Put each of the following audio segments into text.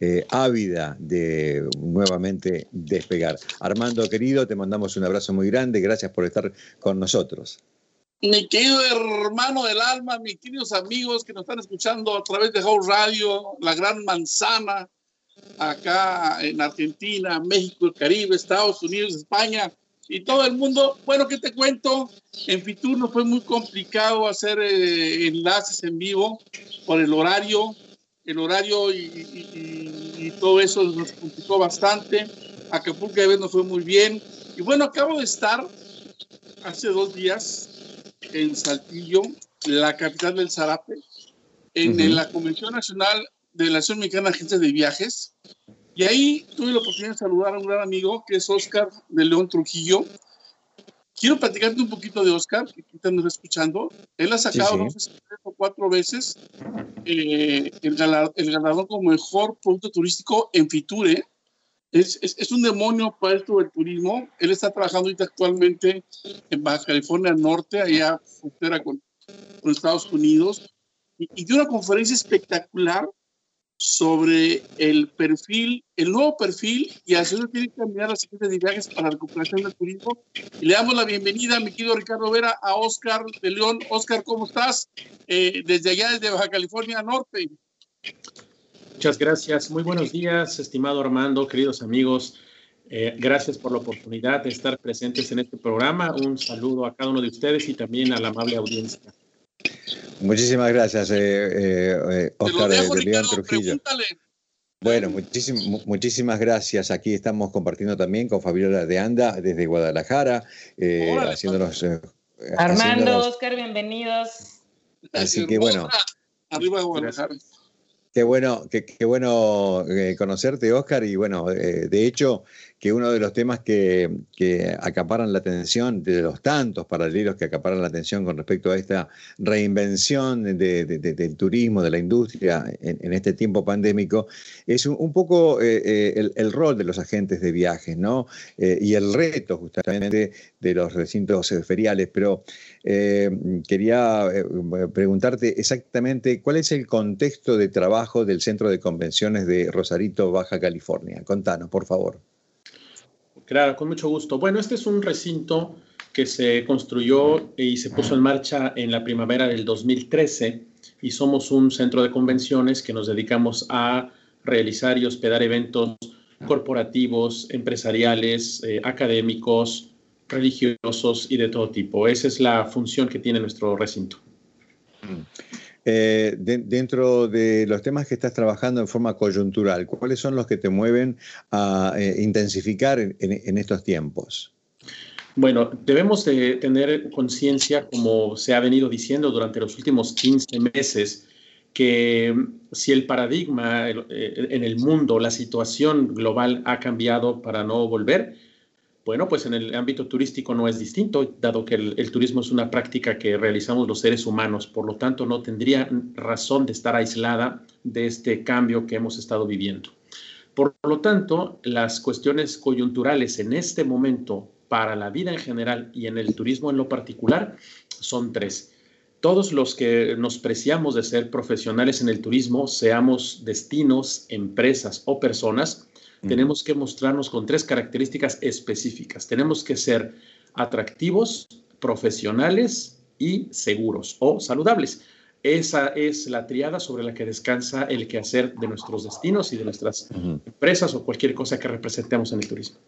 eh, ávida de nuevamente despegar. Armando, querido, te mandamos un abrazo muy grande. Gracias por estar con nosotros. Mi querido hermano del alma, mis queridos amigos que nos están escuchando a través de House Radio, La Gran Manzana, acá en Argentina, México, el Caribe, Estados Unidos, España y todo el mundo. Bueno, ¿qué te cuento? En Fitur no fue muy complicado hacer eh, enlaces en vivo por el horario el horario y, todo eso nos complicó bastante. Acapulco vez nos fue muy bien. Y bueno, acabo de estar hace dos días en Saltillo, la capital del Zarape, en, la Convención Nacional de la Nación Mexicana de Agencias de Viajes. Y ahí tuve la oportunidad de saludar a un gran amigo que es Oscar de León Trujillo. Quiero platicarte un poquito de Oscar, que ahorita nos está escuchando. Él ha sacado no sé, tres o cuatro veces eh, el, ganador, como mejor producto turístico en Fiture. Es, es, un demonio para esto del turismo. Él está trabajando ahorita actualmente en Baja California Norte, allá frontera con, con Estados Unidos, y, y dio una conferencia espectacular sobre el perfil, el nuevo perfil y hacia dónde tiene que caminar las agencias de viajes para la recuperación del turismo. Y le damos la bienvenida, mi querido Ricardo Vera, a Oscar de León. Oscar, ¿cómo estás? Eh, desde allá, desde Baja California Norte. Muchas gracias. Muy buenos días, estimado Armando, queridos amigos. Eh, gracias por la oportunidad de estar presentes en este programa. Un saludo a cada uno de ustedes y también a la amable audiencia. Muchísimas gracias, eh, eh, Oscar de León Trujillo. Bueno, muchísimas gracias. Aquí estamos compartiendo también con Fabiola de Anda desde Guadalajara, eh, haciéndonos. Eh, Armando, Oscar, bienvenidos. Así que bueno. Arriba de Guadalajara. Qué bueno, qué, qué bueno conocerte, Oscar. Y bueno, de hecho, que uno de los temas que, acaparan la atención, de los tantos paralelos que acaparan la atención con respecto a esta reinvención del turismo, de la industria en, este tiempo pandémico, es un, poco eh, eh, el, rol de los agentes de viajes, ¿no? Eh, y el reto justamente de los recintos feriales. Pero quería preguntarte exactamente cuál es el contexto de trabajo del Centro de Convenciones de Rosarito, Baja California. Contanos, por favor. Claro, con mucho gusto. Bueno, este es un recinto que se construyó y se puso en marcha en la primavera del 2013 y somos un centro de convenciones que nos dedicamos a realizar y hospedar eventos corporativos, empresariales, eh, académicos, religiosos y de todo tipo. Esa es la función que tiene nuestro recinto. Mm. Eh, dentro de los temas que estás trabajando en forma coyuntural, ¿cuáles son los que te mueven a eh, intensificar en, estos tiempos? Bueno, debemos de tener conciencia, como se ha venido diciendo durante los últimos 15 meses, que si el paradigma eh, en el mundo, la situación global ha cambiado para no volver, bueno, pues en el ámbito turístico no es distinto, dado que el, turismo es una práctica que realizamos los seres humanos, por lo tanto no tendría razón de estar aislada de este cambio que hemos estado viviendo. Por lo tanto, las cuestiones coyunturales en este momento para la vida en general y en el turismo en lo particular son tres. Todos los que nos preciamos de ser profesionales en el turismo, seamos destinos, empresas o personas, tenemos que mostrarnos con tres características específicas. Tenemos que ser atractivos, profesionales y seguros o saludables. Esa es la triada sobre la que descansa el quehacer de nuestros destinos y de nuestras empresas o cualquier cosa que representemos en el turismo.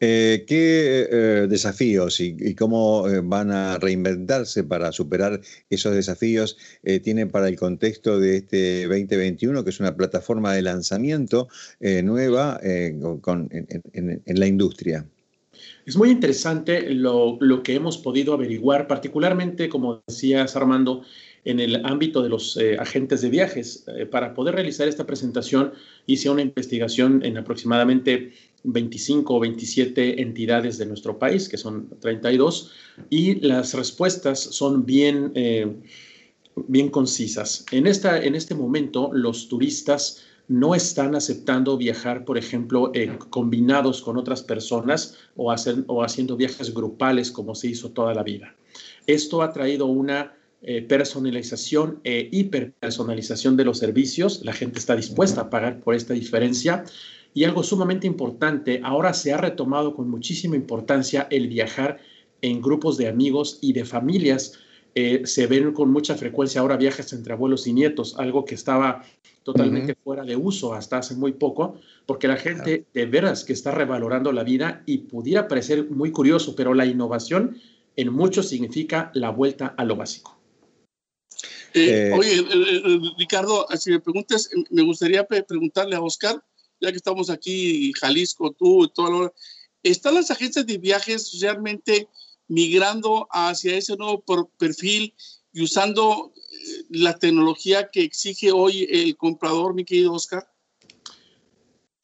Eh, ¿Qué eh, desafíos y, cómo eh, van a reinventarse para superar esos desafíos tienen para el contexto de este 2021, que es una plataforma de lanzamiento nueva en, la industria? Es muy interesante lo, que hemos podido averiguar, particularmente, como decías Armando, en el ámbito de los agentes de viajes. para poder realizar esta presentación hice una investigación en aproximadamente 25 o 27 entidades de nuestro país, que son 32, y las respuestas son bien, eh, bien concisas. En, esta, en este momento, los turistas no están aceptando viajar, por ejemplo, eh, combinados con otras personas o, o haciendo viajes grupales como se hizo toda la vida. Esto ha traído una eh, personalización e hiperpersonalización de los servicios. La gente está dispuesta a pagar por esta diferencia. Y algo sumamente importante, ahora se ha retomado con muchísima importancia el viajar en grupos de amigos y de familias. Eh, se ven con mucha frecuencia ahora viajes entre abuelos y nietos, algo que estaba totalmente fuera de uso hasta hace muy poco, porque la gente de veras que está revalorando la vida y pudiera parecer muy curioso, pero la innovación en mucho significa la vuelta a lo básico. Eh, eh, oye, Ricardo, si me preguntas, me gustaría preguntarle a Oscar, ya que estamos aquí, Jalisco, tú, todo lo, ¿están las agencias de viajes realmente migrando hacia ese nuevo perfil y usando eh, la tecnología que exige hoy el comprador, mi querido Oscar?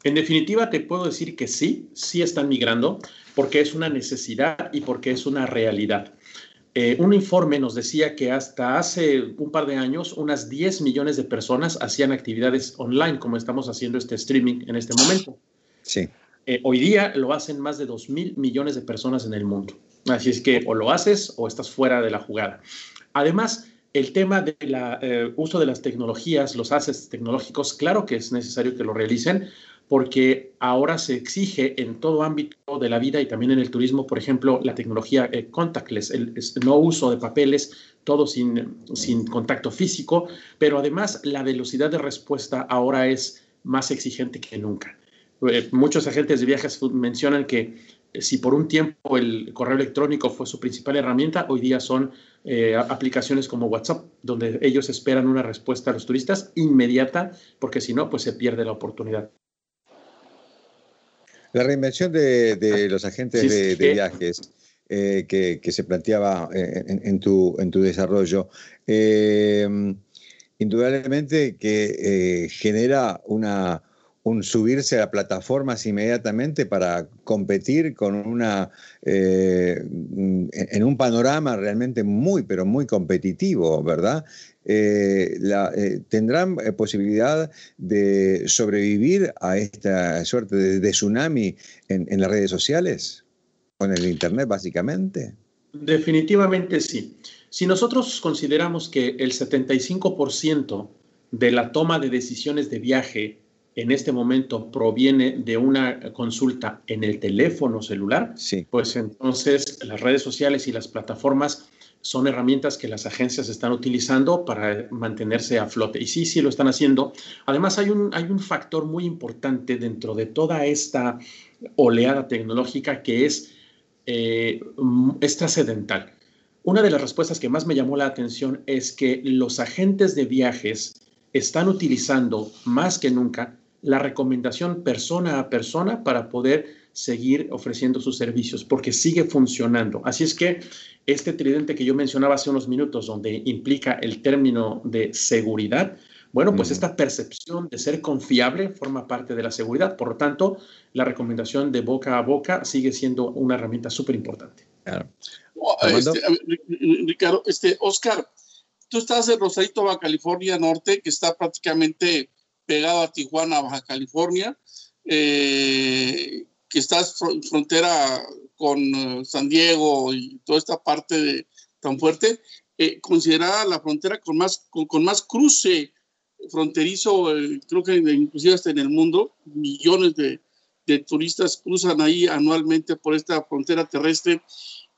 En definitiva, te puedo decir que sí, sí están migrando, porque es una necesidad y porque es una realidad. Eh, un informe nos decía que hasta hace un par de años unas 10 millones de personas hacían actividades online, como estamos haciendo este streaming en este momento. Sí. Eh, hoy día lo hacen más de 2 mil millones de personas en el mundo. Así es que o lo haces o estás fuera de la jugada. Además, el tema del eh, uso de las tecnologías, los assets tecnológicos, claro que es necesario que lo realicen porque ahora se exige en todo ámbito de la vida y también en el turismo, por ejemplo, la tecnología eh, contactless, el, no uso de papeles, todo sin, contacto físico, pero además la velocidad de respuesta ahora es más exigente que nunca. Eh, muchos agentes de viajes mencionan que si por un tiempo el correo electrónico fue su principal herramienta, hoy día son eh, aplicaciones como WhatsApp, donde ellos esperan una respuesta a los turistas inmediata, porque si no, pues se pierde la oportunidad. La reinvención de, los agentes de, viajes eh, que, se planteaba eh, en, tu, en tu desarrollo, indudablemente que genera una un subirse a plataformas inmediatamente para competir con una eh, en un panorama realmente muy pero muy competitivo, ¿verdad? Eh, eh, ¿Tendrán posibilidad de sobrevivir a esta suerte de, tsunami en, en, las redes sociales? ¿Con el Internet básicamente? Definitivamente sí. Si nosotros consideramos que el 75% de la toma de decisiones de viaje en este momento proviene de una consulta en el teléfono celular, sí. pues entonces las redes sociales y las plataformas son herramientas que las agencias están utilizando para mantenerse a flote. Y sí, sí lo están haciendo. Además, hay un, hay un factor muy importante dentro de toda esta oleada tecnológica que es, eh, es trascendental. Una de las respuestas que más me llamó la atención es que los agentes de viajes están utilizando más que nunca la recomendación persona a persona para poder seguir ofreciendo sus servicios, porque sigue funcionando. Así es que este tridente que yo mencionaba hace unos minutos, donde implica el término de seguridad, bueno, pues esta percepción de ser confiable forma parte de la seguridad. Por lo tanto, la recomendación de boca a boca sigue siendo una herramienta súper importante. Claro. Este, Ricardo, este, Oscar, tú estás en Rosarito, Baja California Norte, que está prácticamente pegado a Tijuana, Baja California, eh, que está frontera con eh, San Diego y toda esta parte de, tan fuerte, eh, considerada la frontera con más, con, más cruce fronterizo, creo que inclusive hasta en el mundo, millones de, de, turistas cruzan ahí anualmente por esta frontera terrestre.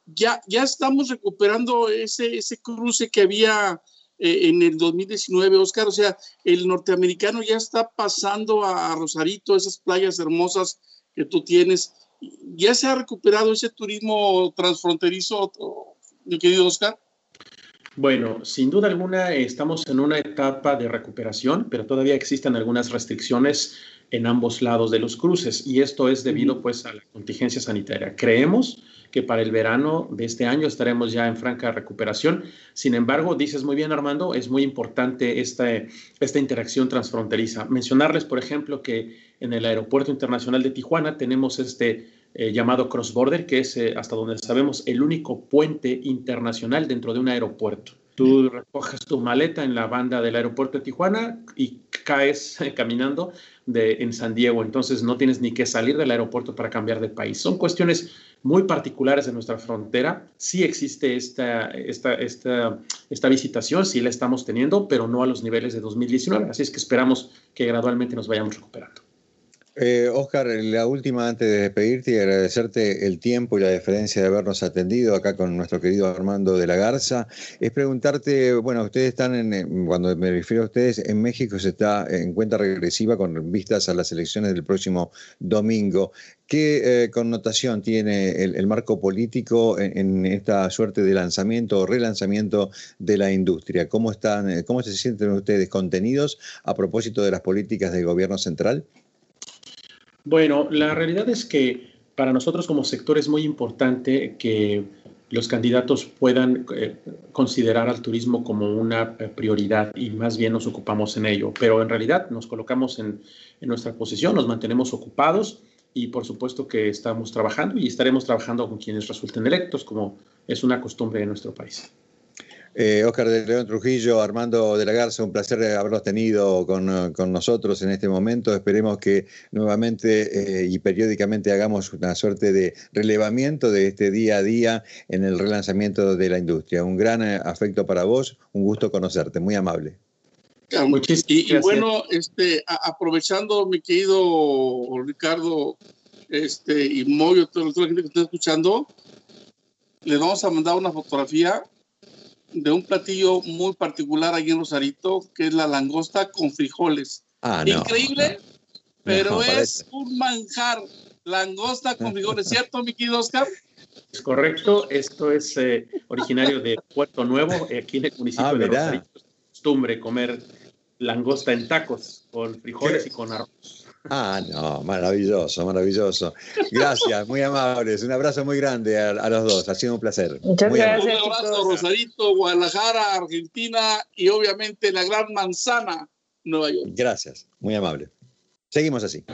Ya, ya estamos recuperando ese, ese cruce que había eh, en el 2019, Oscar. O sea, el norteamericano ya está pasando a Rosarito, esas playas hermosas que tú tienes. ¿Ya se ha recuperado ese turismo transfronterizo, mi querido Oscar? Bueno, sin duda alguna estamos en una etapa de recuperación, pero todavía existen algunas restricciones en ambos lados de los cruces y esto es debido pues a la contingencia sanitaria. Creemos que para el verano de este año estaremos ya en franca recuperación. Sin embargo, dices muy bien, Armando, es muy importante esta, esta interacción transfronteriza. Mencionarles, por ejemplo, que en el Aeropuerto Internacional de Tijuana tenemos este eh, llamado Cross Border, que es, eh, hasta donde sabemos, el único puente internacional dentro de un aeropuerto. Tú recoges tu maleta en la banda del aeropuerto de Tijuana y caes caminando de, en San Diego. Entonces no tienes ni que salir del aeropuerto para cambiar de país. Son cuestiones muy particulares de nuestra frontera. Sí existe esta, esta, esta, esta visitación, sí la estamos teniendo, pero no a los niveles de 2019. Así es que esperamos que gradualmente nos vayamos recuperando. Eh, Oscar, la última antes de despedirte y agradecerte el tiempo y la deferencia de habernos atendido acá con nuestro querido Armando de la Garza, es preguntarte, bueno, ustedes están en, cuando me refiero a ustedes, en México se está en cuenta regresiva con vistas a las elecciones del próximo domingo. ¿Qué eh, connotación tiene el, marco político en, esta suerte de lanzamiento o relanzamiento de la industria? ¿Cómo, están, eh, ¿Cómo se sienten ustedes contenidos a propósito de las políticas del gobierno central? Bueno, la realidad es que para nosotros como sector es muy importante que los candidatos puedan eh, considerar al turismo como una eh, prioridad y más bien nos ocupamos en ello. Pero en realidad nos colocamos en, en nuestra posición, nos mantenemos ocupados y por supuesto que estamos trabajando y estaremos trabajando con quienes resulten electos, como es una costumbre de nuestro país. Eh, Oscar de León Trujillo, Armando de la Garza, un placer haberlos tenido con, nosotros en este momento. Esperemos que nuevamente eh, y periódicamente hagamos una suerte de relevamiento de este día a día en el relanzamiento de la industria. Un gran eh, afecto para vos, un gusto conocerte, muy amable. Muchísimas y, y, bueno, este, aprovechando, mi querido Ricardo este, y Moyo, toda la gente que está escuchando, le vamos a mandar una fotografía de un platillo muy particular aquí en Rosarito, que es la langosta con frijoles. Ah, Increíble, pero es un manjar. Langosta con frijoles, ¿cierto, Miki Oscar? Es correcto, esto es eh, originario de Puerto Nuevo, aquí en el municipio ah, de Rosarito. Es costumbre comer langosta en tacos con frijoles y con arroz. Ah, no, maravilloso, maravilloso. Gracias, muy amables. Un abrazo muy grande a, los dos. Ha sido un placer. Muchas gracias. Un abrazo, Rosarito, Guadalajara, Argentina y obviamente la Gran Manzana, Nueva York. Gracias, muy amable. Seguimos así.